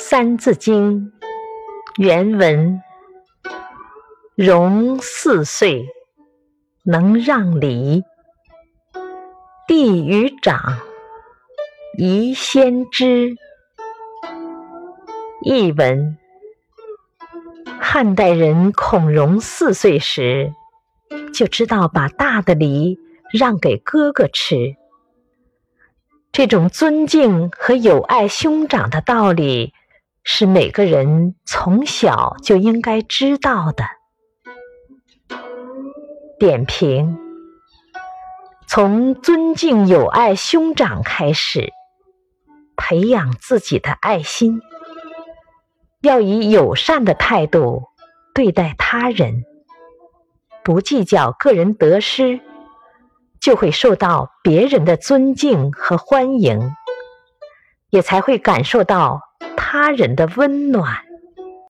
三字经》原文：融四岁，能让梨；弟与长，宜先知。译文：汉代人孔融四岁时，就知道把大的梨让给哥哥吃。这种尊敬和友爱兄长的道理，是每个人从小就应该知道的。点评：从尊敬友爱兄长开始，培养自己的爱心，要以友善的态度对待他人，不计较个人得失。就会受到别人的尊敬和欢迎，也才会感受到他人的温暖。